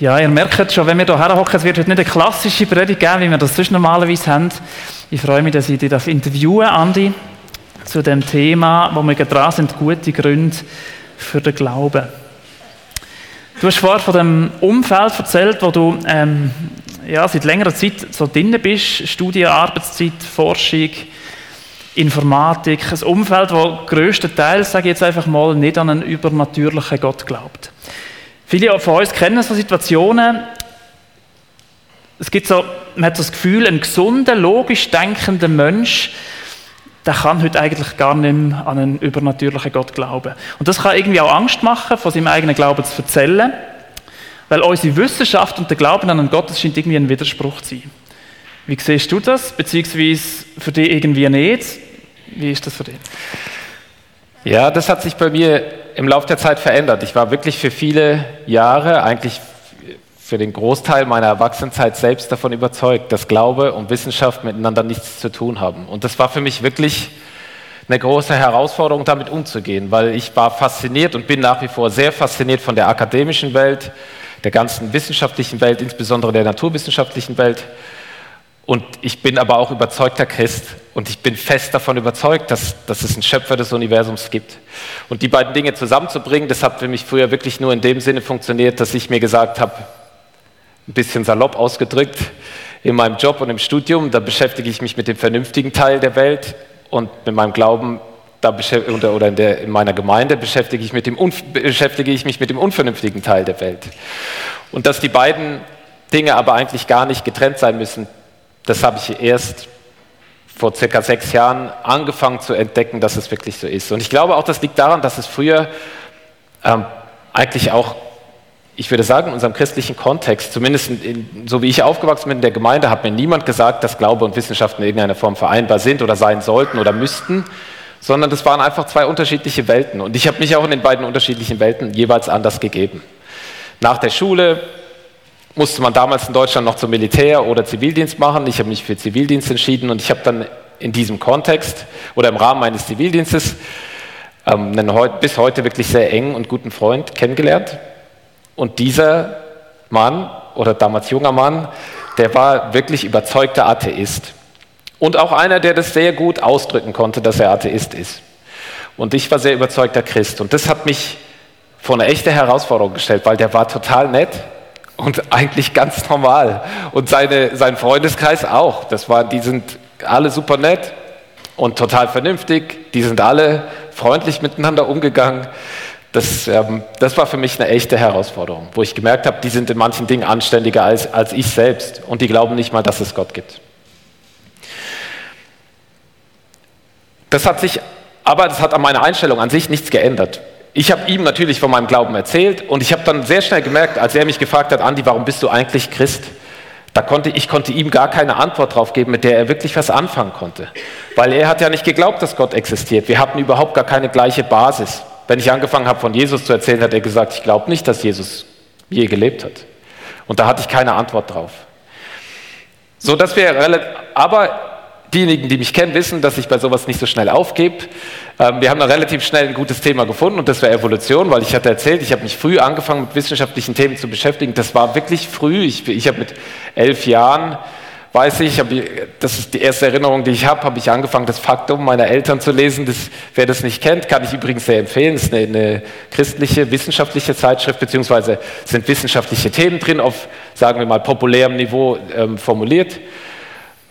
Ja, ihr merkt schon, wenn wir hierher hocken, es wird heute nicht eine klassische Predigt geben, wie wir das sonst normalerweise haben. Ich freue mich, dass ich dich interviewen darf, Andi, zu dem Thema, wo wir dran sind, gute Gründe für den Glauben. Du hast vorhin von dem Umfeld erzählt, wo du ähm, ja, seit längerer Zeit so drin bist, Studien, Arbeitszeit, Forschung, Informatik, ein Umfeld, wo größtenteils, sage ich jetzt einfach mal, nicht an einen übernatürlichen Gott glaubt. Viele von uns kennen so Situationen, es gibt so, man hat so das Gefühl, ein gesunder, logisch denkender Mensch, der kann heute eigentlich gar nicht mehr an einen übernatürlichen Gott glauben. Und das kann irgendwie auch Angst machen, von seinem eigenen Glauben zu erzählen, weil unsere Wissenschaft und der Glauben an einen Gott scheint irgendwie ein Widerspruch zu sein. Wie siehst du das? Beziehungsweise für dich irgendwie nicht? Wie ist das für dich? Ja, das hat sich bei mir im Laufe der Zeit verändert. Ich war wirklich für viele Jahre, eigentlich für den Großteil meiner Erwachsenenzeit selbst davon überzeugt, dass Glaube und Wissenschaft miteinander nichts zu tun haben. Und das war für mich wirklich eine große Herausforderung, damit umzugehen, weil ich war fasziniert und bin nach wie vor sehr fasziniert von der akademischen Welt, der ganzen wissenschaftlichen Welt, insbesondere der naturwissenschaftlichen Welt. Und ich bin aber auch überzeugter Christ und ich bin fest davon überzeugt, dass, dass es einen Schöpfer des Universums gibt. Und die beiden Dinge zusammenzubringen, das hat für mich früher wirklich nur in dem Sinne funktioniert, dass ich mir gesagt habe, ein bisschen salopp ausgedrückt, in meinem Job und im Studium, da beschäftige ich mich mit dem vernünftigen Teil der Welt und mit meinem Glauben da oder in, der, in, meiner Gemeinde beschäftige ich, mit dem, beschäftige ich mich mit dem unvernünftigen Teil der Welt. Und dass die beiden Dinge aber eigentlich gar nicht getrennt sein müssen, das habe ich erst vor circa sechs Jahren angefangen zu entdecken, dass es wirklich so ist. Und ich glaube auch, das liegt daran, dass es früher ähm, eigentlich auch, ich würde sagen, in unserem christlichen Kontext, zumindest in, so wie ich aufgewachsen bin in der Gemeinde, hat mir niemand gesagt, dass Glaube und Wissenschaft in irgendeiner Form vereinbar sind oder sein sollten oder müssten, sondern das waren einfach zwei unterschiedliche Welten. Und ich habe mich auch in den beiden unterschiedlichen Welten jeweils anders gegeben. Nach der Schule musste man damals in Deutschland noch zum Militär oder Zivildienst machen. Ich habe mich für Zivildienst entschieden und ich habe dann in diesem Kontext oder im Rahmen meines Zivildienstes ähm, einen bis heute wirklich sehr engen und guten Freund kennengelernt. Und dieser Mann oder damals junger Mann, der war wirklich überzeugter Atheist. Und auch einer, der das sehr gut ausdrücken konnte, dass er Atheist ist. Und ich war sehr überzeugter Christ. Und das hat mich vor eine echte Herausforderung gestellt, weil der war total nett, und eigentlich ganz normal. Und seine, sein Freundeskreis auch. Das war, die sind alle super nett und total vernünftig. Die sind alle freundlich miteinander umgegangen. Das, ähm, das war für mich eine echte Herausforderung, wo ich gemerkt habe, die sind in manchen Dingen anständiger als, als ich selbst und die glauben nicht mal, dass es Gott gibt. Das hat sich, aber das hat an meiner Einstellung an sich nichts geändert ich habe ihm natürlich von meinem Glauben erzählt und ich habe dann sehr schnell gemerkt, als er mich gefragt hat, Andi, warum bist du eigentlich Christ? Da konnte ich konnte ihm gar keine Antwort drauf geben, mit der er wirklich was anfangen konnte, weil er hat ja nicht geglaubt, dass Gott existiert. Wir hatten überhaupt gar keine gleiche Basis. Wenn ich angefangen habe, von Jesus zu erzählen, hat er gesagt, ich glaube nicht, dass Jesus je gelebt hat. Und da hatte ich keine Antwort drauf. So dass wir aber diejenigen, die mich kennen, wissen, dass ich bei sowas nicht so schnell aufgebe. Ähm, wir haben da relativ schnell ein gutes Thema gefunden und das war Evolution, weil ich hatte erzählt, ich habe mich früh angefangen mit wissenschaftlichen Themen zu beschäftigen. Das war wirklich früh. Ich, ich habe mit elf Jahren, weiß ich, hab, das ist die erste Erinnerung, die ich habe, habe ich angefangen, das Faktum meiner Eltern zu lesen. Das, wer das nicht kennt, kann ich übrigens sehr empfehlen. Es ist eine, eine christliche, wissenschaftliche Zeitschrift, beziehungsweise sind wissenschaftliche Themen drin auf, sagen wir mal, populärem Niveau ähm, formuliert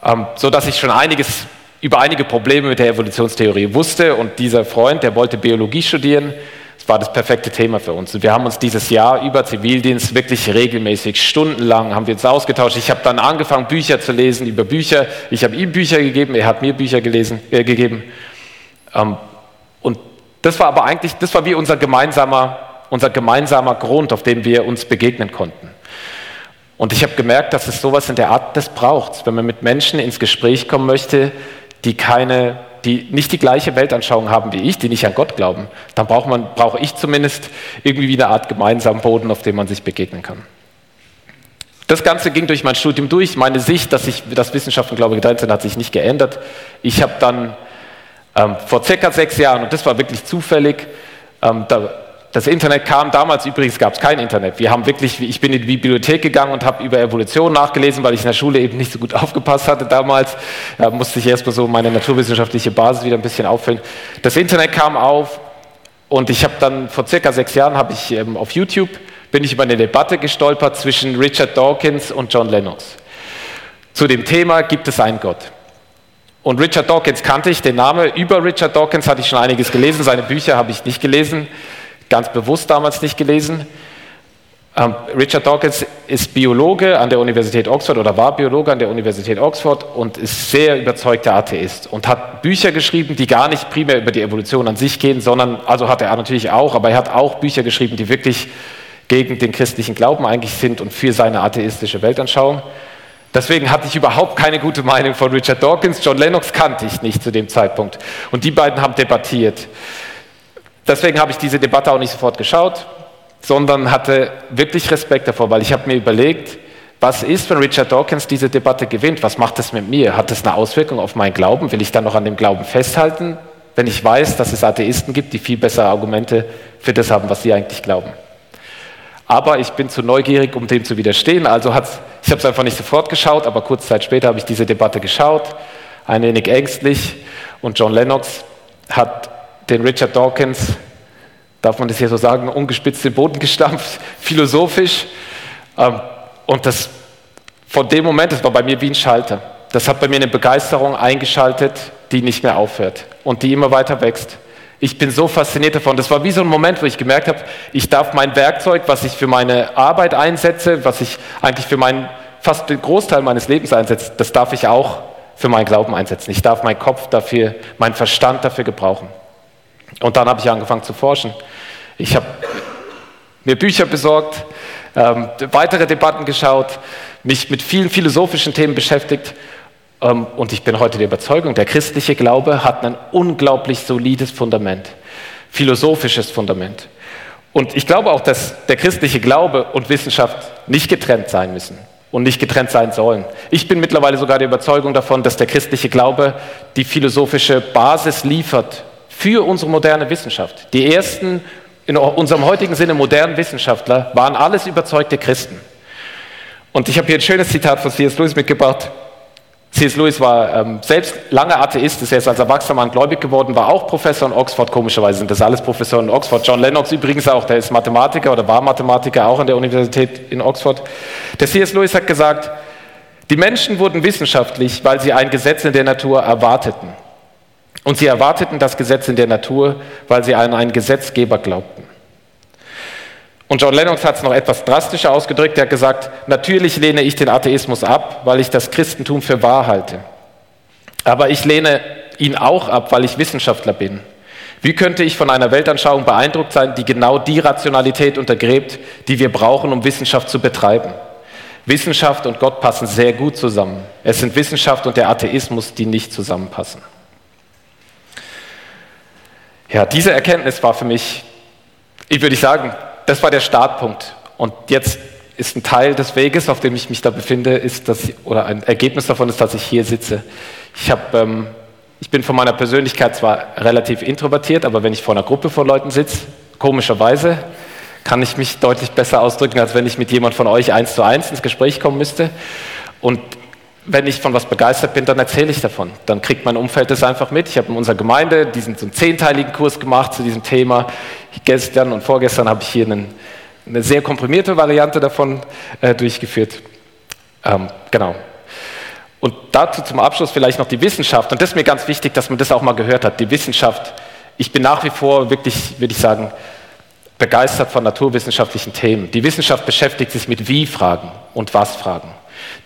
ähm, so dass ich schon einiges über einige Probleme mit der Evolutionstheorie wusste und dieser Freund, der wollte Biologie studieren, das war das perfekte Thema für uns. Und wir haben uns dieses Jahr über Zivildienst wirklich regelmäßig, stundenlang haben wir uns ausgetauscht. Ich habe dann angefangen, Bücher zu lesen über Bücher. Ich habe ihm Bücher gegeben, er hat mir Bücher gelesen, äh, gegeben. Ähm, und das war aber eigentlich, das war wie unser gemeinsamer, unser gemeinsamer Grund, auf dem wir uns begegnen konnten. Und ich habe gemerkt, dass es sowas in der Art, das braucht, wenn man mit Menschen ins Gespräch kommen möchte, die keine, die nicht die gleiche Weltanschauung haben wie ich, die nicht an Gott glauben, dann braucht man, brauche ich zumindest irgendwie eine Art gemeinsamen Boden, auf dem man sich begegnen kann. Das Ganze ging durch mein Studium durch. Meine Sicht, dass, ich, dass Wissenschaft und Glaube getrennt sind, hat sich nicht geändert. Ich habe dann ähm, vor circa sechs Jahren, und das war wirklich zufällig, ähm, da das Internet kam damals übrigens gab es kein Internet. Wir haben wirklich, ich bin in die Bibliothek gegangen und habe über Evolution nachgelesen, weil ich in der Schule eben nicht so gut aufgepasst hatte damals. Da musste ich erstmal so meine naturwissenschaftliche Basis wieder ein bisschen auffüllen. Das Internet kam auf und ich habe dann vor circa sechs Jahren habe ich ähm, auf YouTube bin ich über eine Debatte gestolpert zwischen Richard Dawkins und John Lennox. Zu dem Thema gibt es einen Gott. Und Richard Dawkins kannte ich, den Namen über Richard Dawkins hatte ich schon einiges gelesen, seine Bücher habe ich nicht gelesen ganz bewusst damals nicht gelesen. Ähm, Richard Dawkins ist Biologe an der Universität Oxford oder war Biologe an der Universität Oxford und ist sehr überzeugter Atheist und hat Bücher geschrieben, die gar nicht primär über die Evolution an sich gehen, sondern, also hat er natürlich auch, aber er hat auch Bücher geschrieben, die wirklich gegen den christlichen Glauben eigentlich sind und für seine atheistische Weltanschauung. Deswegen hatte ich überhaupt keine gute Meinung von Richard Dawkins. John Lennox kannte ich nicht zu dem Zeitpunkt. Und die beiden haben debattiert. Deswegen habe ich diese Debatte auch nicht sofort geschaut, sondern hatte wirklich Respekt davor, weil ich habe mir überlegt, was ist, wenn Richard Dawkins diese Debatte gewinnt? Was macht das mit mir? Hat das eine Auswirkung auf meinen Glauben? Will ich dann noch an dem Glauben festhalten, wenn ich weiß, dass es Atheisten gibt, die viel bessere Argumente für das haben, was sie eigentlich glauben? Aber ich bin zu neugierig, um dem zu widerstehen. Also hat's, ich habe es einfach nicht sofort geschaut, aber kurze Zeit später habe ich diese Debatte geschaut, ein wenig ängstlich. Und John Lennox hat den Richard Dawkins, darf man das hier so sagen, ungespitzt den Boden gestampft, philosophisch. Ähm, und das von dem Moment, das war bei mir wie ein Schalter. Das hat bei mir eine Begeisterung eingeschaltet, die nicht mehr aufhört und die immer weiter wächst. Ich bin so fasziniert davon. Das war wie so ein Moment, wo ich gemerkt habe, ich darf mein Werkzeug, was ich für meine Arbeit einsetze, was ich eigentlich für meinen fast den Großteil meines Lebens einsetze, das darf ich auch für meinen Glauben einsetzen. Ich darf meinen Kopf dafür, meinen Verstand dafür gebrauchen. Und dann habe ich angefangen zu forschen. Ich habe mir Bücher besorgt, ähm, weitere Debatten geschaut, mich mit vielen philosophischen Themen beschäftigt. Ähm, und ich bin heute der Überzeugung, der christliche Glaube hat ein unglaublich solides Fundament, philosophisches Fundament. Und ich glaube auch, dass der christliche Glaube und Wissenschaft nicht getrennt sein müssen und nicht getrennt sein sollen. Ich bin mittlerweile sogar der Überzeugung davon, dass der christliche Glaube die philosophische Basis liefert für unsere moderne Wissenschaft. Die ersten in unserem heutigen Sinne modernen Wissenschaftler waren alles überzeugte Christen. Und ich habe hier ein schönes Zitat von C.S. Lewis mitgebracht. C.S. Lewis war ähm, selbst lange Atheist, ist erst als erwachsener Mann gläubig geworden, war auch Professor in Oxford, komischerweise sind das alles Professoren in Oxford. John Lennox übrigens auch, der ist Mathematiker oder war Mathematiker auch an der Universität in Oxford. Der C.S. Lewis hat gesagt, die Menschen wurden wissenschaftlich, weil sie ein Gesetz in der Natur erwarteten. Und sie erwarteten das Gesetz in der Natur, weil sie an einen Gesetzgeber glaubten. Und John Lennox hat es noch etwas drastischer ausgedrückt. Er hat gesagt, natürlich lehne ich den Atheismus ab, weil ich das Christentum für wahr halte. Aber ich lehne ihn auch ab, weil ich Wissenschaftler bin. Wie könnte ich von einer Weltanschauung beeindruckt sein, die genau die Rationalität untergräbt, die wir brauchen, um Wissenschaft zu betreiben? Wissenschaft und Gott passen sehr gut zusammen. Es sind Wissenschaft und der Atheismus, die nicht zusammenpassen. Ja, diese Erkenntnis war für mich, ich würde sagen, das war der Startpunkt. Und jetzt ist ein Teil des Weges, auf dem ich mich da befinde, ist, dass ich, oder ein Ergebnis davon ist, dass ich hier sitze. Ich, hab, ähm, ich bin von meiner Persönlichkeit zwar relativ introvertiert, aber wenn ich vor einer Gruppe von Leuten sitze, komischerweise, kann ich mich deutlich besser ausdrücken, als wenn ich mit jemand von euch eins zu eins ins Gespräch kommen müsste. Und wenn ich von was begeistert bin, dann erzähle ich davon. Dann kriegt mein Umfeld das einfach mit. Ich habe in unserer Gemeinde diesen so einen zehnteiligen Kurs gemacht zu diesem Thema. Gestern und vorgestern habe ich hier einen, eine sehr komprimierte Variante davon äh, durchgeführt. Ähm, genau. Und dazu zum Abschluss vielleicht noch die Wissenschaft. Und das ist mir ganz wichtig, dass man das auch mal gehört hat. Die Wissenschaft. Ich bin nach wie vor wirklich, würde ich sagen, begeistert von naturwissenschaftlichen Themen. Die Wissenschaft beschäftigt sich mit Wie-Fragen und Was-Fragen.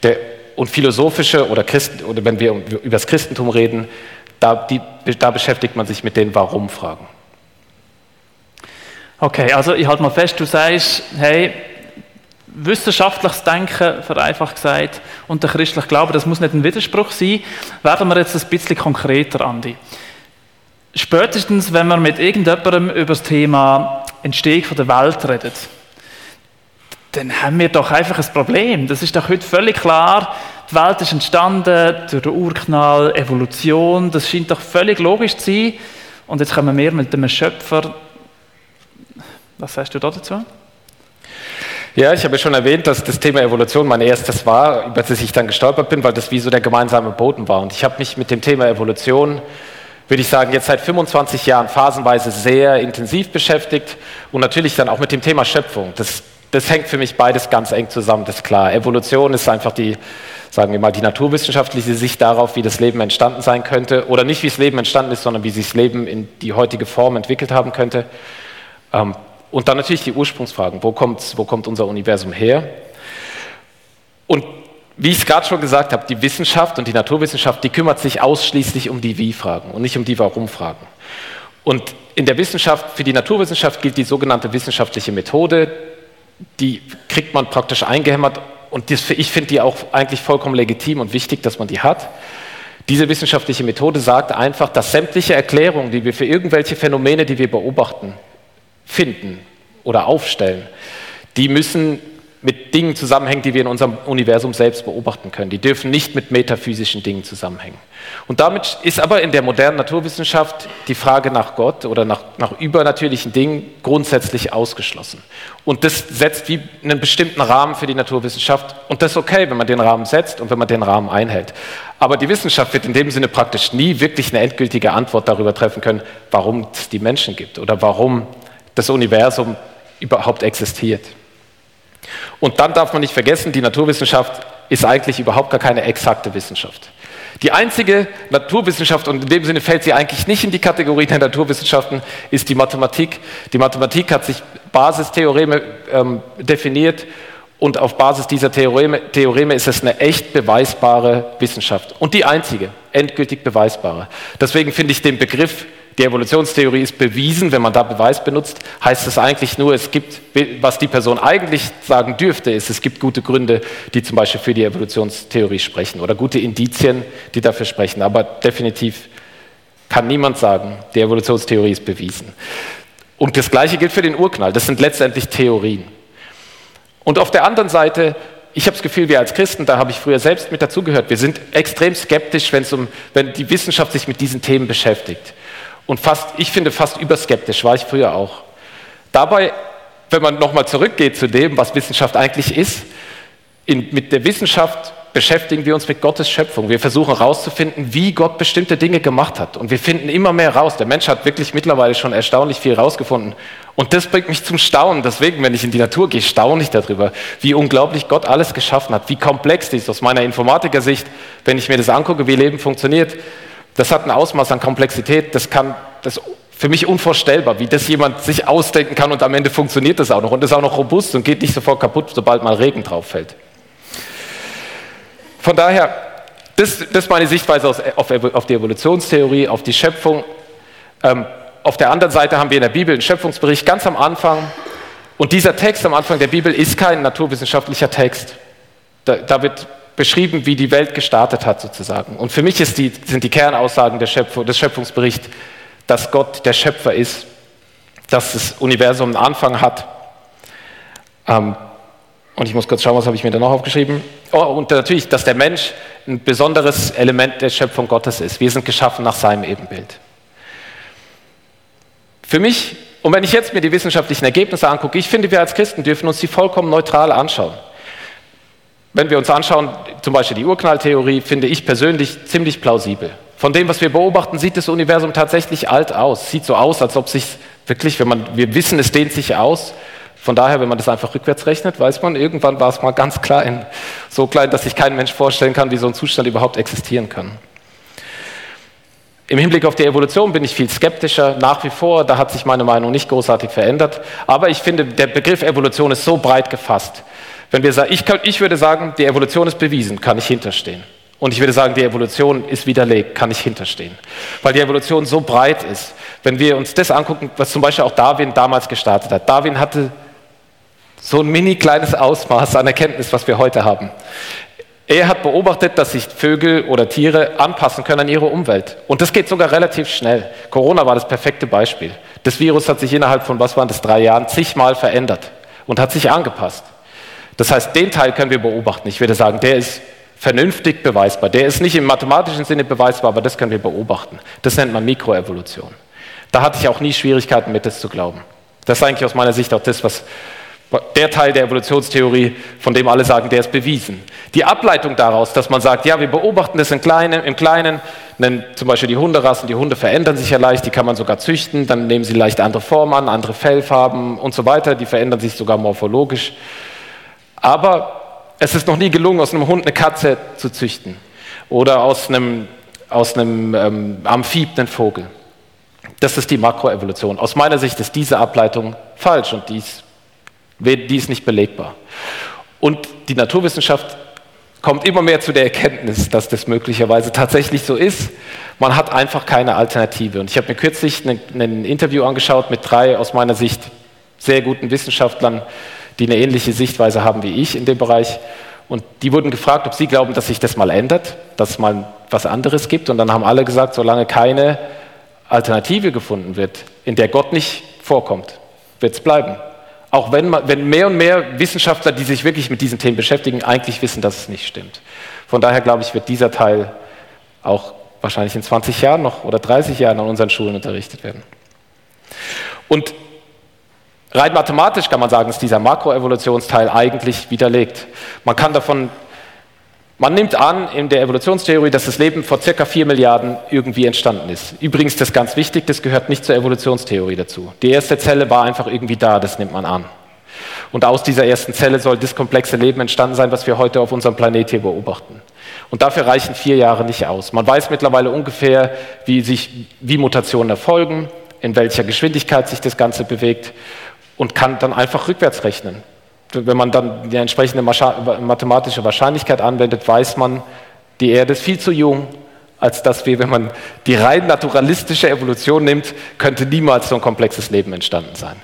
Der und philosophische oder, Christen, oder wenn wir über das Christentum reden, da, die, da beschäftigt man sich mit den Warum-Fragen. Okay, also ich halte mal fest, du sagst, hey, wissenschaftliches Denken, vereinfacht gesagt, und der christliche Glaube, das muss nicht ein Widerspruch sein. Werden wir jetzt ein bisschen konkreter, Andi. Spätestens, wenn wir mit irgendjemandem über das Thema Entstehung der Welt reden, dann haben wir doch einfach ein Problem. Das ist doch heute völlig klar. Die Welt ist entstanden durch den Urknall, Evolution. Das scheint doch völlig logisch zu sein. Und jetzt kommen wir mit dem Schöpfer. Was sagst du dazu? Ja, ich habe schon erwähnt, dass das Thema Evolution mein erstes war, über das ich dann gestolpert bin, weil das wie so der gemeinsame Boden war. Und ich habe mich mit dem Thema Evolution, würde ich sagen, jetzt seit 25 Jahren phasenweise sehr intensiv beschäftigt und natürlich dann auch mit dem Thema Schöpfung. Das, das hängt für mich beides ganz eng zusammen, das ist klar. Evolution ist einfach die, sagen wir mal, die naturwissenschaftliche Sicht darauf, wie das Leben entstanden sein könnte. Oder nicht, wie das Leben entstanden ist, sondern wie sich das Leben in die heutige Form entwickelt haben könnte. Ähm, und dann natürlich die Ursprungsfragen. Wo kommt, wo kommt unser Universum her? Und wie ich es gerade schon gesagt habe, die Wissenschaft und die Naturwissenschaft, die kümmert sich ausschließlich um die Wie-Fragen und nicht um die Warum-Fragen. Und in der Wissenschaft, für die Naturwissenschaft gilt die sogenannte wissenschaftliche Methode. Die kriegt man praktisch eingehämmert und das, ich finde die auch eigentlich vollkommen legitim und wichtig, dass man die hat. Diese wissenschaftliche Methode sagt einfach, dass sämtliche Erklärungen, die wir für irgendwelche Phänomene, die wir beobachten, finden oder aufstellen, die müssen mit Dingen zusammenhängen, die wir in unserem Universum selbst beobachten können. Die dürfen nicht mit metaphysischen Dingen zusammenhängen. Und damit ist aber in der modernen Naturwissenschaft die Frage nach Gott oder nach, nach übernatürlichen Dingen grundsätzlich ausgeschlossen. Und das setzt wie einen bestimmten Rahmen für die Naturwissenschaft. Und das ist okay, wenn man den Rahmen setzt und wenn man den Rahmen einhält. Aber die Wissenschaft wird in dem Sinne praktisch nie wirklich eine endgültige Antwort darüber treffen können, warum es die Menschen gibt oder warum das Universum überhaupt existiert. Und dann darf man nicht vergessen, die Naturwissenschaft ist eigentlich überhaupt gar keine exakte Wissenschaft. Die einzige Naturwissenschaft, und in dem Sinne fällt sie eigentlich nicht in die Kategorie der Naturwissenschaften, ist die Mathematik. Die Mathematik hat sich Basistheoreme ähm, definiert und auf Basis dieser Theoreme, Theoreme ist es eine echt beweisbare Wissenschaft. Und die einzige, endgültig beweisbare. Deswegen finde ich den Begriff die Evolutionstheorie ist bewiesen, wenn man da Beweis benutzt, heißt es eigentlich nur, es gibt, was die Person eigentlich sagen dürfte, ist, es gibt gute Gründe, die zum Beispiel für die Evolutionstheorie sprechen oder gute Indizien, die dafür sprechen. Aber definitiv kann niemand sagen, die Evolutionstheorie ist bewiesen. Und das Gleiche gilt für den Urknall. Das sind letztendlich Theorien. Und auf der anderen Seite ich habe das Gefühl, wir als Christen, da habe ich früher selbst mit dazugehört, wir sind extrem skeptisch, um, wenn die Wissenschaft sich mit diesen Themen beschäftigt. Und fast, ich finde fast überskeptisch, war ich früher auch. Dabei, wenn man nochmal zurückgeht zu dem, was Wissenschaft eigentlich ist, in, mit der Wissenschaft beschäftigen wir uns mit Gottes Schöpfung. Wir versuchen herauszufinden, wie Gott bestimmte Dinge gemacht hat. Und wir finden immer mehr raus. Der Mensch hat wirklich mittlerweile schon erstaunlich viel herausgefunden. Und das bringt mich zum Staunen. Deswegen, wenn ich in die Natur gehe, staune ich darüber, wie unglaublich Gott alles geschaffen hat, wie komplex dies. Aus meiner Informatikersicht, wenn ich mir das angucke, wie Leben funktioniert, das hat ein Ausmaß an Komplexität, das kann das für mich unvorstellbar, wie das jemand sich ausdenken kann und am Ende funktioniert das auch noch und ist auch noch robust und geht nicht sofort kaputt, sobald mal Regen drauf fällt. Von daher, das, das ist meine Sichtweise auf, auf, die Evolutionstheorie, auf die Schöpfung. Ähm, auf der anderen Seite haben wir in der Bibel einen Schöpfungsbericht ganz am Anfang. Und dieser Text am Anfang der Bibel ist kein naturwissenschaftlicher Text. Da, da wird beschrieben, wie die Welt gestartet hat sozusagen. Und für mich die, sind die Kernaussagen Schöpfung, des Schöpfungsberichts, dass Gott der Schöpfer ist, dass das Universum einen Anfang hat. Ähm, und ich muss kurz schauen, was habe ich mir da noch aufgeschrieben. Oh, und natürlich, dass der Mensch ein besonderes Element der Schöpfung Gottes ist. Wir sind geschaffen nach seinem Ebenbild. Für mich, und wenn ich jetzt mir die wissenschaftlichen Ergebnisse angucke, ich finde, wir als Christen dürfen uns die vollkommen neutral anschauen. Wenn wir uns anschauen, zum Beispiel die Urknalltheorie, finde ich persönlich ziemlich plausibel. Von dem, was wir beobachten, sieht das Universum tatsächlich alt aus. Sieht so aus, als ob sich wirklich, wenn man, wir wissen, es dehnt sich aus. Von daher, wenn man das einfach rückwärts rechnet, weiß man, irgendwann war es mal ganz klein. So klein, dass sich kein Mensch vorstellen kann, wie so ein Zustand überhaupt existieren kann. Im Hinblick auf die Evolution bin ich viel skeptischer, nach wie vor, da hat sich meine Meinung nicht großartig verändert. Aber ich finde, der Begriff Evolution ist so breit gefasst, wenn wir sagen, ich, ich würde sagen, die Evolution ist bewiesen, kann ich hinterstehen. Und ich würde sagen, die Evolution ist widerlegt, kann ich hinterstehen. Weil die Evolution so breit ist. Wenn wir uns das angucken, was zum Beispiel auch Darwin damals gestartet hat. Darwin hatte so ein mini kleines Ausmaß an Erkenntnis, was wir heute haben. Er hat beobachtet, dass sich Vögel oder Tiere anpassen können an ihre Umwelt. Und das geht sogar relativ schnell. Corona war das perfekte Beispiel. Das Virus hat sich innerhalb von, was waren das, drei Jahren zigmal verändert und hat sich angepasst. Das heißt, den Teil können wir beobachten. Ich würde sagen, der ist vernünftig beweisbar. Der ist nicht im mathematischen Sinne beweisbar, aber das können wir beobachten. Das nennt man Mikroevolution. Da hatte ich auch nie Schwierigkeiten mit, das zu glauben. Das ist eigentlich aus meiner Sicht auch das, was der Teil der Evolutionstheorie, von dem alle sagen, der ist bewiesen. Die Ableitung daraus, dass man sagt, ja, wir beobachten das im Kleinen, im Kleinen zum Beispiel die Hunderassen, die Hunde verändern sich ja leicht, die kann man sogar züchten, dann nehmen sie leicht andere Formen an, andere Fellfarben und so weiter, die verändern sich sogar morphologisch. Aber es ist noch nie gelungen, aus einem Hund eine Katze zu züchten oder aus einem, aus einem ähm, Amphib einen Vogel. Das ist die Makroevolution. Aus meiner Sicht ist diese Ableitung falsch und die ist, nicht belegbar. Und die Naturwissenschaft kommt immer mehr zu der Erkenntnis, dass das möglicherweise tatsächlich so ist. Man hat einfach keine Alternative. Und ich habe mir kürzlich ein, ein Interview angeschaut mit drei aus meiner Sicht sehr guten Wissenschaftlern, die eine ähnliche Sichtweise haben wie ich in dem Bereich. Und die wurden gefragt, ob sie glauben, dass sich das mal ändert, dass es mal was anderes gibt. Und dann haben alle gesagt, solange keine Alternative gefunden wird, in der Gott nicht vorkommt, wird es bleiben. Auch wenn, wenn mehr und mehr Wissenschaftler, die sich wirklich mit diesen Themen beschäftigen, eigentlich wissen, dass es nicht stimmt. Von daher glaube ich, wird dieser Teil auch wahrscheinlich in 20 Jahren noch oder 30 Jahren an unseren Schulen unterrichtet werden. Und rein mathematisch kann man sagen, ist dieser Makroevolutionsteil eigentlich widerlegt. Man kann davon man nimmt an in der Evolutionstheorie, dass das Leben vor circa vier Milliarden irgendwie entstanden ist. Übrigens, das ist ganz wichtig, das gehört nicht zur Evolutionstheorie dazu. Die erste Zelle war einfach irgendwie da, das nimmt man an. Und aus dieser ersten Zelle soll das komplexe Leben entstanden sein, was wir heute auf unserem Planet hier beobachten. Und dafür reichen vier Jahre nicht aus. Man weiß mittlerweile ungefähr, wie, sich, wie Mutationen erfolgen, in welcher Geschwindigkeit sich das Ganze bewegt und kann dann einfach rückwärts rechnen wenn man dann die entsprechende mathematische Wahrscheinlichkeit anwendet, weiß man, die Erde ist viel zu jung, als dass wir, wenn man die rein naturalistische Evolution nimmt, könnte niemals so ein komplexes Leben entstanden sein.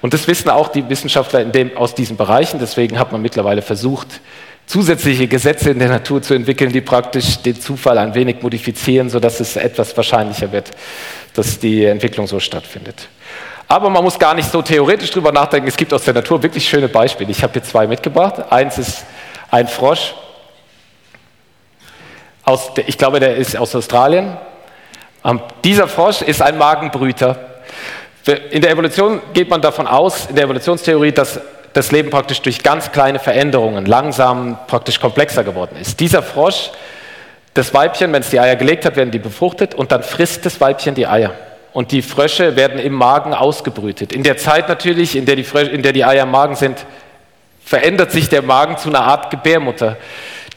Und das wissen auch die Wissenschaftler dem, aus diesen Bereichen. Deswegen hat man mittlerweile versucht, zusätzliche Gesetze in der Natur zu entwickeln, die praktisch den Zufall ein wenig modifizieren, sodass es etwas wahrscheinlicher wird, dass die Entwicklung so stattfindet. Aber man muss gar nicht so theoretisch drüber nachdenken. Es gibt aus der Natur wirklich schöne Beispiele. Ich habe hier zwei mitgebracht. Eins ist ein Frosch. Aus, ich glaube, der ist aus Australien. Ähm, dieser Frosch ist ein Magenbrüter. In der Evolution geht man davon aus, in der Evolutionstheorie, dass das Leben praktisch durch ganz kleine Veränderungen langsam praktisch komplexer geworden ist. Dieser Frosch, das Weibchen, wenn es die Eier gelegt hat, werden die befruchtet und dann frisst das Weibchen die Eier und die Frösche werden im Magen ausgebrütet. In der Zeit natürlich, in der die, Frösche, in der die Eier im Magen sind, verändert sich der Magen zu einer Art Gebärmutter.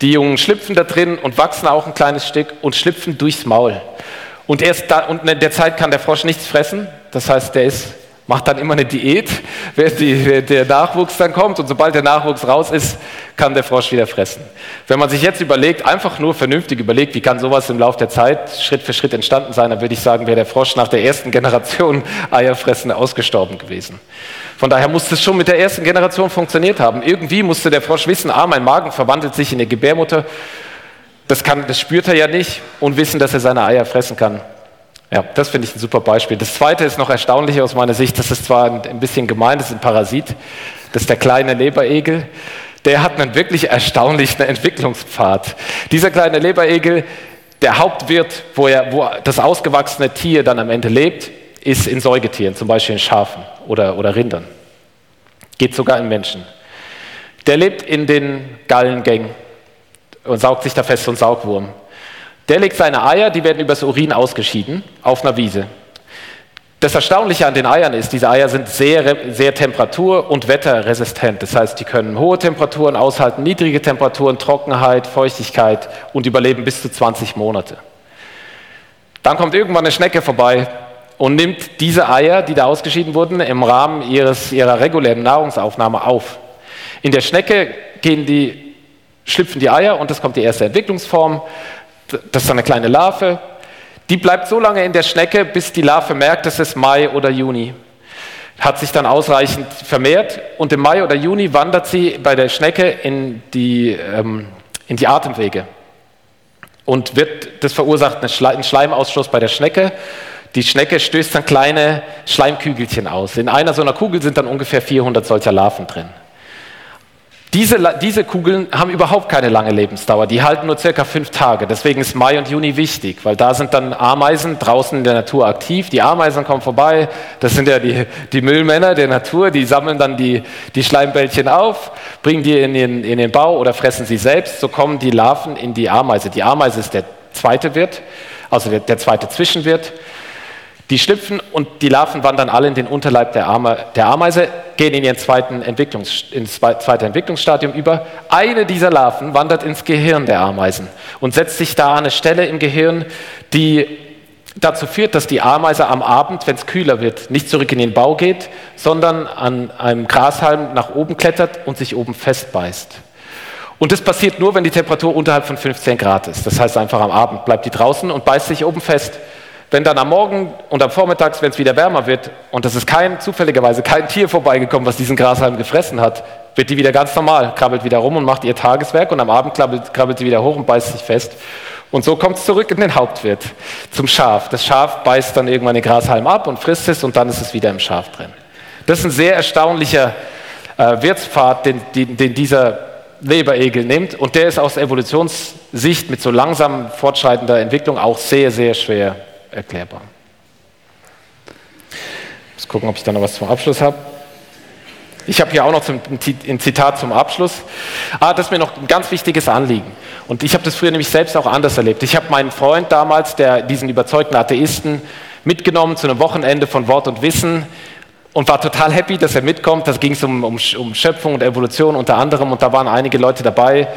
Die Jungen schlüpfen da drin und wachsen auch ein kleines Stück und schlüpfen durchs Maul. Und erst da, und in der Zeit kann der Frosch nichts fressen. Das heißt, der ist macht dann immer eine Diät, während die, der Nachwuchs dann kommt. Und sobald der Nachwuchs raus ist, kann der Frosch wieder fressen. Wenn man sich jetzt überlegt, einfach nur vernünftig überlegt, wie kann sowas im Laufe der Zeit Schritt für Schritt entstanden sein, dann würde ich sagen, wäre der Frosch nach der ersten Generation Eierfressen ausgestorben gewesen. Von daher muss es schon mit der ersten Generation funktioniert haben. Irgendwie musste der Frosch wissen, ah, mein Magen verwandelt sich in eine Gebärmutter. Das, kann, das spürt er ja nicht und wissen, dass er seine Eier fressen kann. Ja, das finde ich ein super Beispiel. Das zweite ist noch erstaunlicher aus meiner Sicht. Das ist zwar ein bisschen gemein, das ist ein Parasit. Das ist der kleine Leberegel. Der hat einen wirklich erstaunlichen Entwicklungspfad. Dieser kleine Leberegel, der Hauptwirt, wo, er, wo das ausgewachsene Tier dann am Ende lebt, ist in Säugetieren, zum Beispiel in Schafen oder, oder Rindern. Geht sogar in Menschen. Der lebt in den Gallengängen und saugt sich da fest, so ein Saugwurm. Der legt seine Eier, die werden übers Urin ausgeschieden auf einer Wiese. Das Erstaunliche an den Eiern ist, diese Eier sind sehr, sehr temperatur- und wetterresistent. Das heißt, die können hohe Temperaturen aushalten, niedrige Temperaturen, Trockenheit, Feuchtigkeit und überleben bis zu 20 Monate. Dann kommt irgendwann eine Schnecke vorbei und nimmt diese Eier, die da ausgeschieden wurden, im Rahmen ihres, ihrer regulären Nahrungsaufnahme auf. In der Schnecke gehen die, schlüpfen die Eier und das kommt die erste Entwicklungsform. Das ist eine kleine Larve. Die bleibt so lange in der Schnecke, bis die Larve merkt, es ist Mai oder Juni. Hat sich dann ausreichend vermehrt und im Mai oder Juni wandert sie bei der Schnecke in die, ähm, in die Atemwege. Und wird, das verursacht einen Schleimausstoß bei der Schnecke. Die Schnecke stößt dann kleine Schleimkügelchen aus. In einer so einer Kugel sind dann ungefähr 400 solcher Larven drin. Diese, diese Kugeln haben überhaupt keine lange Lebensdauer. Die halten nur circa fünf Tage. Deswegen ist Mai und Juni wichtig, weil da sind dann Ameisen draußen in der Natur aktiv. Die Ameisen kommen vorbei. Das sind ja die, die Müllmänner der Natur. Die sammeln dann die, die Schleimbällchen auf, bringen die in den, in den Bau oder fressen sie selbst. So kommen die Larven in die Ameise. Die Ameise ist der zweite Wirt, also der, der zweite Zwischenwirt. Die schlüpfen und die Larven wandern alle in den Unterleib der, Ame, der Ameise, gehen in ihren zweiten Entwicklungs, zweite Entwicklungsstadium über. Eine dieser Larven wandert ins Gehirn der Ameisen und setzt sich da an eine Stelle im Gehirn, die dazu führt, dass die Ameise am Abend, wenn es kühler wird, nicht zurück in den Bau geht, sondern an einem Grashalm nach oben klettert und sich oben festbeißt. Und das passiert nur, wenn die Temperatur unterhalb von 15 Grad ist. Das heißt einfach am Abend bleibt die draußen und beißt sich oben fest. Wenn dann am Morgen und am Vormittags, wenn es wieder wärmer wird, und das ist kein, zufälligerweise kein Tier vorbeigekommen, was diesen Grashalm gefressen hat, wird die wieder ganz normal, krabbelt wieder rum und macht ihr Tageswerk und am Abend krabbelt, krabbelt sie wieder hoch und beißt sich fest. Und so kommt es zurück in den Hauptwirt, zum Schaf. Das Schaf beißt dann irgendwann den Grashalm ab und frisst es und dann ist es wieder im Schaf drin. Das ist ein sehr erstaunlicher äh, Wirtspfad, den, den, den dieser Leberegel nimmt und der ist aus Evolutionssicht mit so langsam fortschreitender Entwicklung auch sehr, sehr schwer erklärbar. Muss gucken, ob ich da noch was zum Abschluss habe. Ich habe hier auch noch zum, ein Zitat zum Abschluss. Ah, das ist mir noch ein ganz wichtiges Anliegen. Und ich habe das früher nämlich selbst auch anders erlebt. Ich habe meinen Freund damals, der diesen überzeugten Atheisten, mitgenommen zu einem Wochenende von Wort und Wissen und war total happy, dass er mitkommt. Da ging es um, um, um Schöpfung und Evolution unter anderem und da waren einige Leute dabei,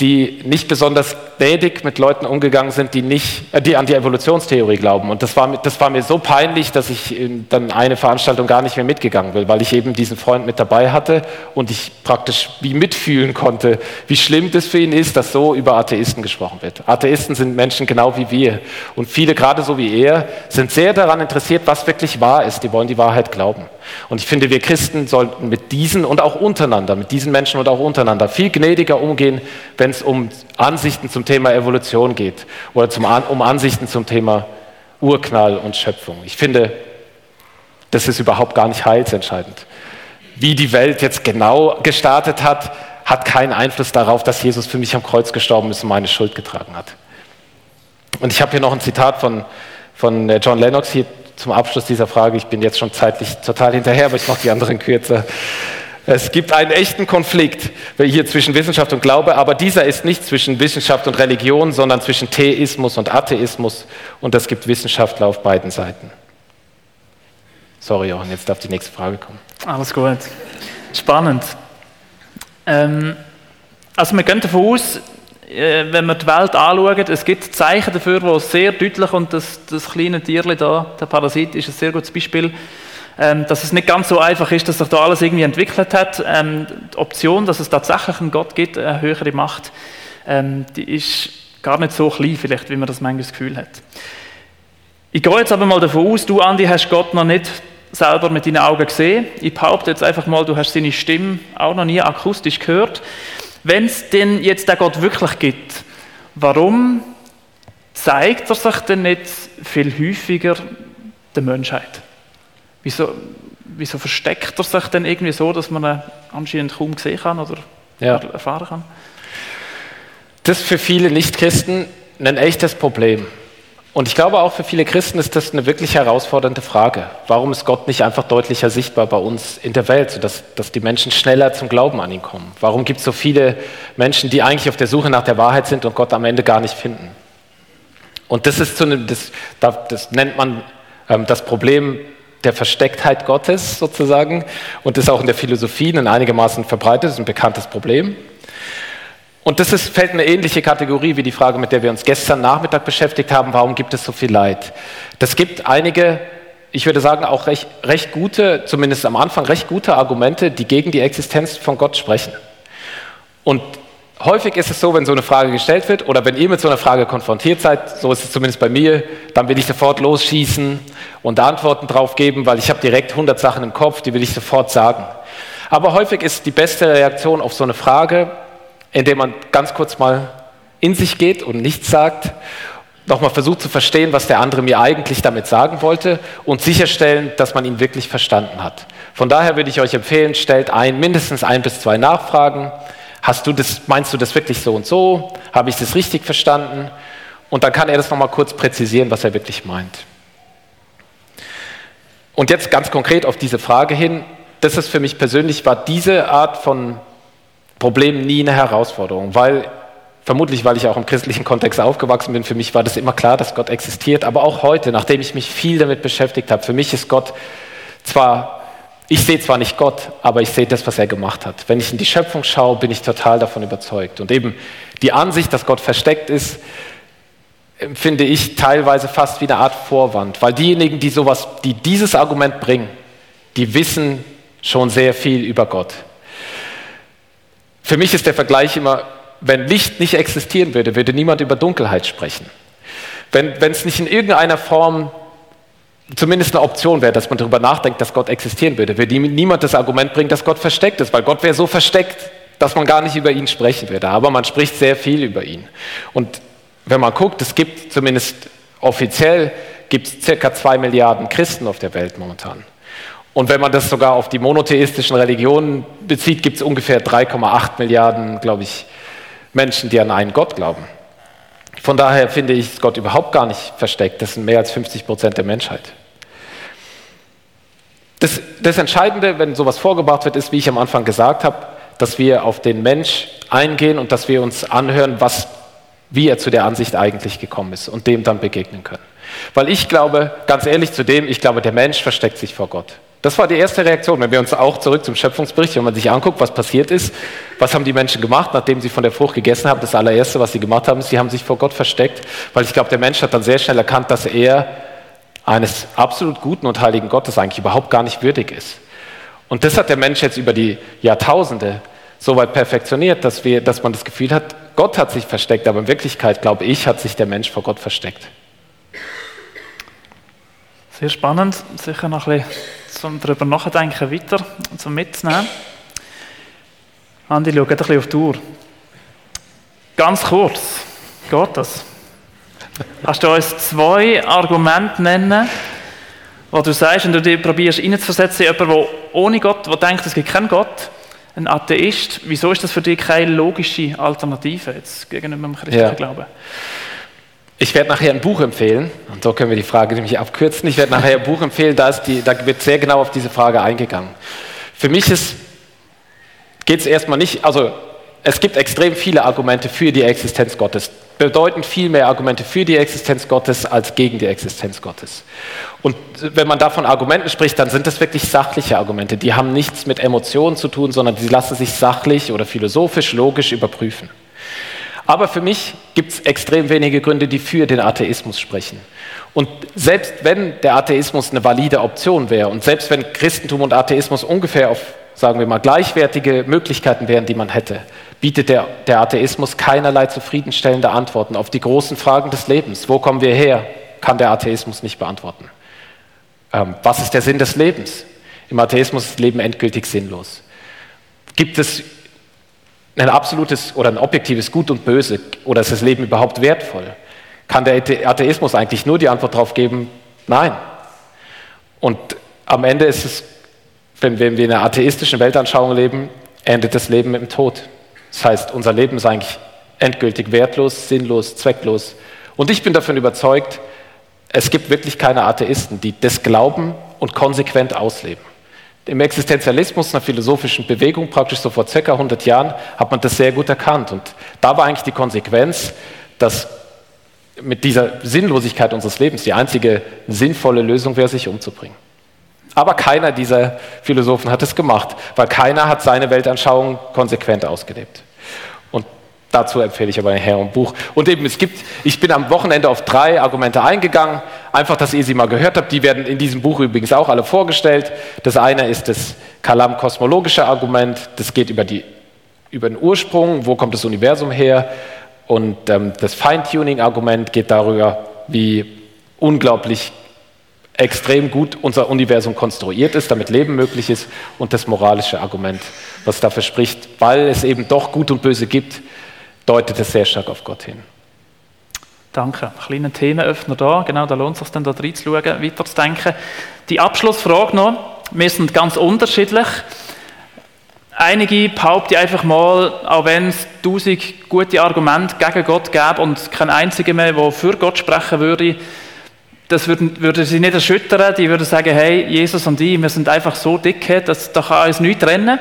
die nicht besonders gnädig mit Leuten umgegangen sind, die, nicht, äh, die an die Evolutionstheorie glauben. Und das war, das war mir so peinlich, dass ich dann eine Veranstaltung gar nicht mehr mitgegangen will, weil ich eben diesen Freund mit dabei hatte und ich praktisch wie mitfühlen konnte, wie schlimm das für ihn ist, dass so über Atheisten gesprochen wird. Atheisten sind Menschen genau wie wir. Und viele, gerade so wie er, sind sehr daran interessiert, was wirklich wahr ist. Die wollen die Wahrheit glauben. Und ich finde, wir Christen sollten mit diesen und auch untereinander, mit diesen Menschen und auch untereinander viel gnädiger umgehen, wenn es um Ansichten zum Thema Evolution geht oder zum, um Ansichten zum Thema Urknall und Schöpfung. Ich finde, das ist überhaupt gar nicht heilsentscheidend. Wie die Welt jetzt genau gestartet hat, hat keinen Einfluss darauf, dass Jesus für mich am Kreuz gestorben ist und meine Schuld getragen hat. Und ich habe hier noch ein Zitat von, von äh, John Lennox hier zum Abschluss dieser Frage. Ich bin jetzt schon zeitlich total hinterher, aber ich mache die anderen kürzer. Es gibt einen echten Konflikt hier zwischen Wissenschaft und Glaube, aber dieser ist nicht zwischen Wissenschaft und Religion, sondern zwischen Theismus und Atheismus und es gibt Wissenschaftler auf beiden Seiten. Sorry, Johann, jetzt darf die nächste Frage kommen. Alles gut. Spannend. Ähm, also wir gehen davon aus, äh, wenn wir die Welt anschauen, es gibt Zeichen dafür, wo sehr deutlich, und das, das kleine Tierchen da, der Parasit, ist ein sehr gutes Beispiel, dass es nicht ganz so einfach ist, dass sich da alles irgendwie entwickelt hat. Ähm, die Option, dass es tatsächlich einen Gott gibt, eine höhere Macht, ähm, die ist gar nicht so klein, vielleicht, wie man das manchmal das Gefühl hat. Ich gehe jetzt aber mal davon aus, du, Andi, hast Gott noch nicht selber mit deinen Augen gesehen. Ich behaupte jetzt einfach mal, du hast seine Stimme auch noch nie akustisch gehört. Wenn es denn jetzt den Gott wirklich gibt, warum zeigt er sich denn nicht viel häufiger der Menschheit? Wieso, wieso versteckt er sich denn irgendwie so, dass man ihn anscheinend kaum sehen kann oder ja. erfahren kann? Das ist für viele Nichtchristen ein echtes Problem. Und ich glaube auch für viele Christen ist das eine wirklich herausfordernde Frage. Warum ist Gott nicht einfach deutlicher sichtbar bei uns in der Welt, sodass dass die Menschen schneller zum Glauben an ihn kommen? Warum gibt es so viele Menschen, die eigentlich auf der Suche nach der Wahrheit sind und Gott am Ende gar nicht finden? Und das ist so eine, das, das nennt man ähm, das Problem der Verstecktheit Gottes sozusagen und ist auch in der Philosophie ein einigermaßen verbreitetes und bekanntes Problem. Und das ist, fällt eine ähnliche Kategorie wie die Frage, mit der wir uns gestern Nachmittag beschäftigt haben, warum gibt es so viel Leid? Das gibt einige, ich würde sagen, auch recht, recht gute, zumindest am Anfang recht gute Argumente, die gegen die Existenz von Gott sprechen. Und häufig ist es so, wenn so eine Frage gestellt wird oder wenn ihr mit so einer Frage konfrontiert seid, so ist es zumindest bei mir, dann will ich sofort losschießen und Antworten drauf geben, weil ich habe direkt 100 Sachen im Kopf, die will ich sofort sagen. Aber häufig ist die beste Reaktion auf so eine Frage, indem man ganz kurz mal in sich geht und nichts sagt nochmal versucht zu verstehen, was der andere mir eigentlich damit sagen wollte und sicherstellen, dass man ihn wirklich verstanden hat. Von daher würde ich euch empfehlen, stellt ein, mindestens ein bis zwei Nachfragen. Hast du das, meinst du das wirklich so und so? Habe ich das richtig verstanden? Und dann kann er das nochmal kurz präzisieren, was er wirklich meint. Und jetzt ganz konkret auf diese Frage hin, das ist für mich persönlich, war diese Art von Problem nie eine Herausforderung, weil vermutlich, weil ich auch im christlichen Kontext aufgewachsen bin, für mich war das immer klar, dass Gott existiert, aber auch heute, nachdem ich mich viel damit beschäftigt habe, für mich ist Gott zwar, ich sehe zwar nicht Gott, aber ich sehe das, was er gemacht hat. Wenn ich in die Schöpfung schaue, bin ich total davon überzeugt. Und eben die Ansicht, dass Gott versteckt ist, finde ich teilweise fast wie eine Art Vorwand, weil diejenigen, die sowas, die dieses Argument bringen, die wissen schon sehr viel über Gott. Für mich ist der Vergleich immer, wenn Licht nicht existieren würde, würde niemand über Dunkelheit sprechen. Wenn es nicht in irgendeiner Form zumindest eine Option wäre, dass man darüber nachdenkt, dass Gott existieren würde, würde niemand das Argument bringen, dass Gott versteckt ist, weil Gott wäre so versteckt, dass man gar nicht über ihn sprechen würde. Aber man spricht sehr viel über ihn. Und wenn man guckt, es gibt zumindest offiziell gibt es circa zwei Milliarden Christen auf der Welt momentan. Und wenn man das sogar auf die monotheistischen Religionen bezieht, gibt es ungefähr 3,8 Milliarden, glaube ich, Menschen, die an einen Gott glauben. Von daher finde ich Gott überhaupt gar nicht versteckt. Das sind mehr als 50 Prozent der Menschheit. Das, das Entscheidende, wenn sowas vorgebracht wird, ist, wie ich am Anfang gesagt habe, dass wir auf den Mensch eingehen und dass wir uns anhören, was, wie er zu der Ansicht eigentlich gekommen ist und dem dann begegnen können. Weil ich glaube, ganz ehrlich zu dem, ich glaube, der Mensch versteckt sich vor Gott. Das war die erste Reaktion, wenn wir uns auch zurück zum Schöpfungsbericht, wenn man sich anguckt, was passiert ist, was haben die Menschen gemacht, nachdem sie von der Frucht gegessen haben. Das allererste, was sie gemacht haben, ist, sie haben sich vor Gott versteckt, weil ich glaube, der Mensch hat dann sehr schnell erkannt, dass er eines absolut guten und heiligen Gottes eigentlich überhaupt gar nicht würdig ist. Und das hat der Mensch jetzt über die Jahrtausende so weit perfektioniert, dass, wir, dass man das Gefühl hat, Gott hat sich versteckt, aber in Wirklichkeit, glaube ich, hat sich der Mensch vor Gott versteckt. Sehr spannend, sicher noch ein bisschen zum darüber nachdenken weiter, zum mitzunehmen. Andi, schau ein bisschen auf die Uhr. Ganz kurz, geht das? Hast du uns zwei Argumente nennen, wo du sagst, wenn du dich probierst reinzuversetzen in jemanden, der ohne Gott, der denkt, es gibt keinen Gott, ein Atheist, wieso ist das für dich keine logische Alternative jetzt gegenüber dem christlichen ja. Glauben? Ich werde nachher ein Buch empfehlen, und so können wir die Frage nämlich abkürzen. Ich werde nachher ein Buch empfehlen, da, die, da wird sehr genau auf diese Frage eingegangen. Für mich geht es erstmal nicht, also es gibt extrem viele Argumente für die Existenz Gottes, bedeutend viel mehr Argumente für die Existenz Gottes als gegen die Existenz Gottes. Und wenn man da von Argumenten spricht, dann sind das wirklich sachliche Argumente. Die haben nichts mit Emotionen zu tun, sondern die lassen sich sachlich oder philosophisch, logisch überprüfen. Aber für mich gibt es extrem wenige Gründe, die für den Atheismus sprechen. Und selbst wenn der Atheismus eine valide Option wäre und selbst wenn Christentum und Atheismus ungefähr auf, sagen wir mal, gleichwertige Möglichkeiten wären, die man hätte, bietet der, der Atheismus keinerlei zufriedenstellende Antworten auf die großen Fragen des Lebens. Wo kommen wir her? Kann der Atheismus nicht beantworten. Ähm, was ist der Sinn des Lebens? Im Atheismus ist Leben endgültig sinnlos. Gibt es ein absolutes oder ein objektives Gut und Böse oder ist das Leben überhaupt wertvoll? Kann der Atheismus eigentlich nur die Antwort darauf geben, nein. Und am Ende ist es, wenn wir in einer atheistischen Weltanschauung leben, endet das Leben mit dem Tod. Das heißt, unser Leben ist eigentlich endgültig wertlos, sinnlos, zwecklos. Und ich bin davon überzeugt, es gibt wirklich keine Atheisten, die das glauben und konsequent ausleben. Im Existenzialismus, einer philosophischen Bewegung, praktisch so vor circa 100 Jahren, hat man das sehr gut erkannt. Und da war eigentlich die Konsequenz, dass mit dieser Sinnlosigkeit unseres Lebens die einzige sinnvolle Lösung wäre, sich umzubringen. Aber keiner dieser Philosophen hat es gemacht, weil keiner hat seine Weltanschauung konsequent ausgelebt. Dazu empfehle ich aber nachher ein Buch. Und eben, es gibt, ich bin am Wochenende auf drei Argumente eingegangen. Einfach, dass ihr sie mal gehört habt. Die werden in diesem Buch übrigens auch alle vorgestellt. Das eine ist das Kalam-kosmologische Argument. Das geht über, die, über den Ursprung. Wo kommt das Universum her? Und ähm, das Feintuning-Argument geht darüber, wie unglaublich extrem gut unser Universum konstruiert ist, damit Leben möglich ist. Und das moralische Argument, was dafür spricht, weil es eben doch Gut und Böse gibt, deutet es sehr stark auf Gott hin. Danke. Ein kleiner Themenöffner da. Genau, da lohnt es sich dann da reinzuschauen, weiterzudenken. Die Abschlussfrage noch. Wir sind ganz unterschiedlich. Einige behaupten einfach mal, auch wenn es tausend gute Argumente gegen Gott gäbe und kein einziger mehr, der für Gott sprechen würde, das würde, würde sie nicht erschüttern. Die würden sagen, hey, Jesus und ich, wir sind einfach so dicke, dass da kann uns nichts trennen.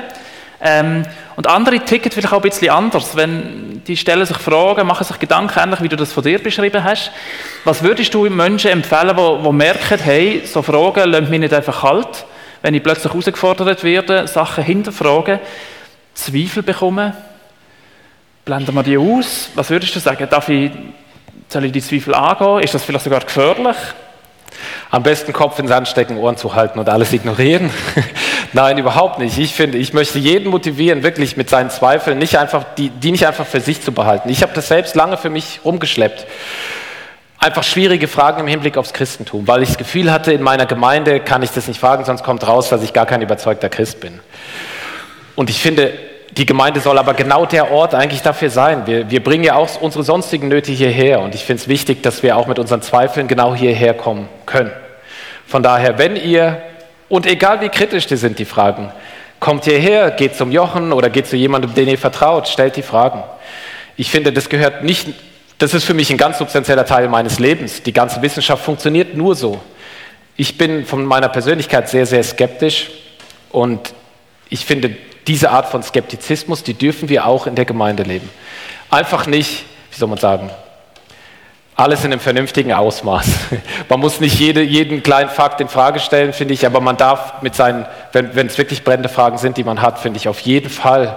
Ähm, und andere ticken vielleicht auch ein bisschen anders. Wenn die stellen sich Fragen, machen sich Gedanken, ähnlich wie du das von dir beschrieben hast. Was würdest du Menschen empfehlen, die, die merken, hey, so Fragen lassen mich nicht einfach kalt, wenn ich plötzlich herausgefordert werde, Sachen hinterfragen, Zweifel bekommen? Blenden wir die aus? Was würdest du sagen? Darf ich, soll ich die Zweifel angehen? Ist das vielleicht sogar gefährlich? Am besten Kopf in den Sand stecken, Ohren zu halten und alles ignorieren. Nein, überhaupt nicht. Ich finde, ich möchte jeden motivieren, wirklich mit seinen Zweifeln nicht einfach, die, die nicht einfach für sich zu behalten. Ich habe das selbst lange für mich rumgeschleppt. Einfach schwierige Fragen im Hinblick aufs Christentum, weil ich das Gefühl hatte, in meiner Gemeinde kann ich das nicht fragen, sonst kommt raus, dass ich gar kein überzeugter Christ bin. Und ich finde, die Gemeinde soll aber genau der Ort eigentlich dafür sein. Wir, wir bringen ja auch unsere sonstigen Nöte hierher und ich finde es wichtig, dass wir auch mit unseren Zweifeln genau hierher kommen können. Von daher, wenn ihr, und egal wie kritisch die sind, die Fragen, kommt hierher, geht zum Jochen oder geht zu jemandem, den ihr vertraut, stellt die Fragen. Ich finde, das gehört nicht, das ist für mich ein ganz substanzieller Teil meines Lebens. Die ganze Wissenschaft funktioniert nur so. Ich bin von meiner Persönlichkeit sehr, sehr skeptisch und ich finde, diese Art von Skeptizismus, die dürfen wir auch in der Gemeinde leben. Einfach nicht, wie soll man sagen, alles in einem vernünftigen Ausmaß. Man muss nicht jede, jeden kleinen Fakt in Frage stellen, finde ich, aber man darf mit seinen, wenn, wenn es wirklich brennende Fragen sind, die man hat, finde ich, auf jeden Fall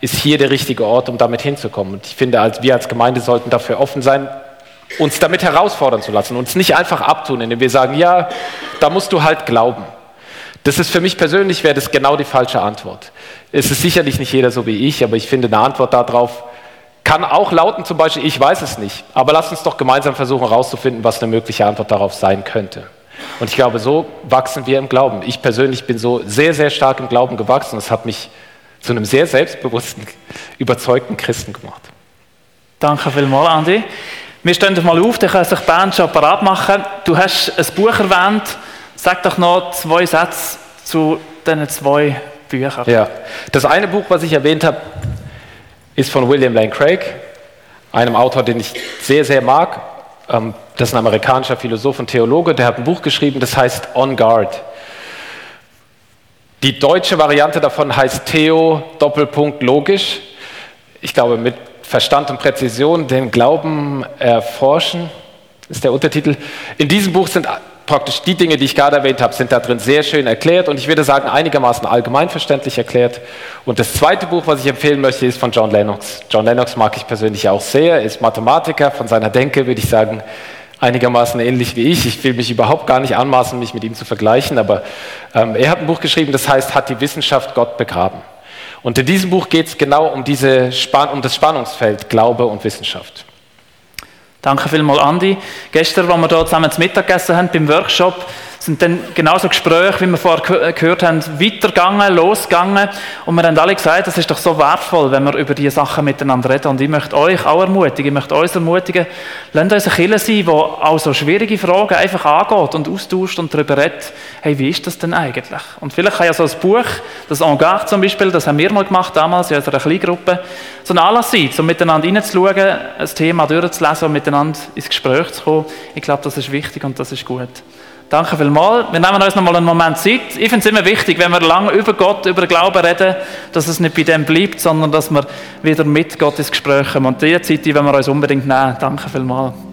ist hier der richtige Ort, um damit hinzukommen. Und ich finde, als, wir als Gemeinde sollten dafür offen sein, uns damit herausfordern zu lassen, uns nicht einfach abtun, indem wir sagen, ja, da musst du halt glauben. Das ist für mich persönlich, wäre das genau die falsche Antwort. Es ist sicherlich nicht jeder so wie ich, aber ich finde, eine Antwort darauf kann auch lauten, zum Beispiel, ich weiß es nicht. Aber lass uns doch gemeinsam versuchen herauszufinden, was eine mögliche Antwort darauf sein könnte. Und ich glaube, so wachsen wir im Glauben. Ich persönlich bin so sehr, sehr stark im Glauben gewachsen. Das hat mich zu einem sehr selbstbewussten, überzeugten Christen gemacht. Danke vielmals, Andi. Wir stehen doch mal auf, dann kann sich Bernd schon parat machen. Du hast ein Buch erwähnt. Sag doch noch zwei Sätze zu diesen zwei Büchern. Ja, das eine Buch, was ich erwähnt habe, ist von William Lane Craig, einem Autor, den ich sehr, sehr mag. Ähm, das ist ein amerikanischer Philosoph und Theologe, der hat ein Buch geschrieben, das heißt On Guard. Die deutsche Variante davon heißt Theo Doppelpunkt logisch. Ich glaube, mit Verstand und Präzision den Glauben erforschen, ist der Untertitel. In diesem Buch sind praktisch die Dinge, die ich gerade erwähnt habe, sind da drin sehr schön erklärt und ich würde sagen einigermaßen allgemeinverständlich erklärt. Und das zweite Buch, was ich empfehlen möchte, ist von John Lennox. John Lennox mag ich persönlich auch sehr, ist Mathematiker, von seiner Denke würde ich sagen einigermaßen ähnlich wie ich. Ich will mich überhaupt gar nicht anmaßen, mich mit ihm zu vergleichen, aber ähm, er hat ein Buch geschrieben, das heißt, hat die Wissenschaft Gott begraben. Und in diesem Buch geht es genau um, diese Span um das Spannungsfeld Glaube und Wissenschaft. Danke vielmals, Andi. Gestern, als wir hier zusammen zu Mittag gegessen haben beim Workshop, sind dann genauso Gespräche, wie wir vorher gehört haben, weitergegangen, losgegangen. Und wir haben alle gesagt, es ist doch so wertvoll, wenn wir über diese Sachen miteinander reden. Und ich möchte euch auch ermutigen, ich möchte uns ermutigen, lasst uns eine Kirche sein, die auch so schwierige Fragen einfach angeht und austauscht und darüber redet, hey, wie ist das denn eigentlich? Und vielleicht kann ja so ein Buch, das Engage zum Beispiel, das haben wir mal gemacht damals in unserer Kleingruppe, so ein Anlass sein, um miteinander reinzuschauen, ein Thema durchzulesen und miteinander ins Gespräch zu kommen. Ich glaube, das ist wichtig und das ist gut. Danke vielmals. Wir nehmen uns noch mal einen Moment Zeit. Ich finde es immer wichtig, wenn wir lange über Gott, über Glauben reden, dass es nicht bei dem bleibt, sondern dass wir wieder mit Gott ins Gespräch kommen. Und diese Zeit die wollen wir uns unbedingt nehmen. Danke vielmals.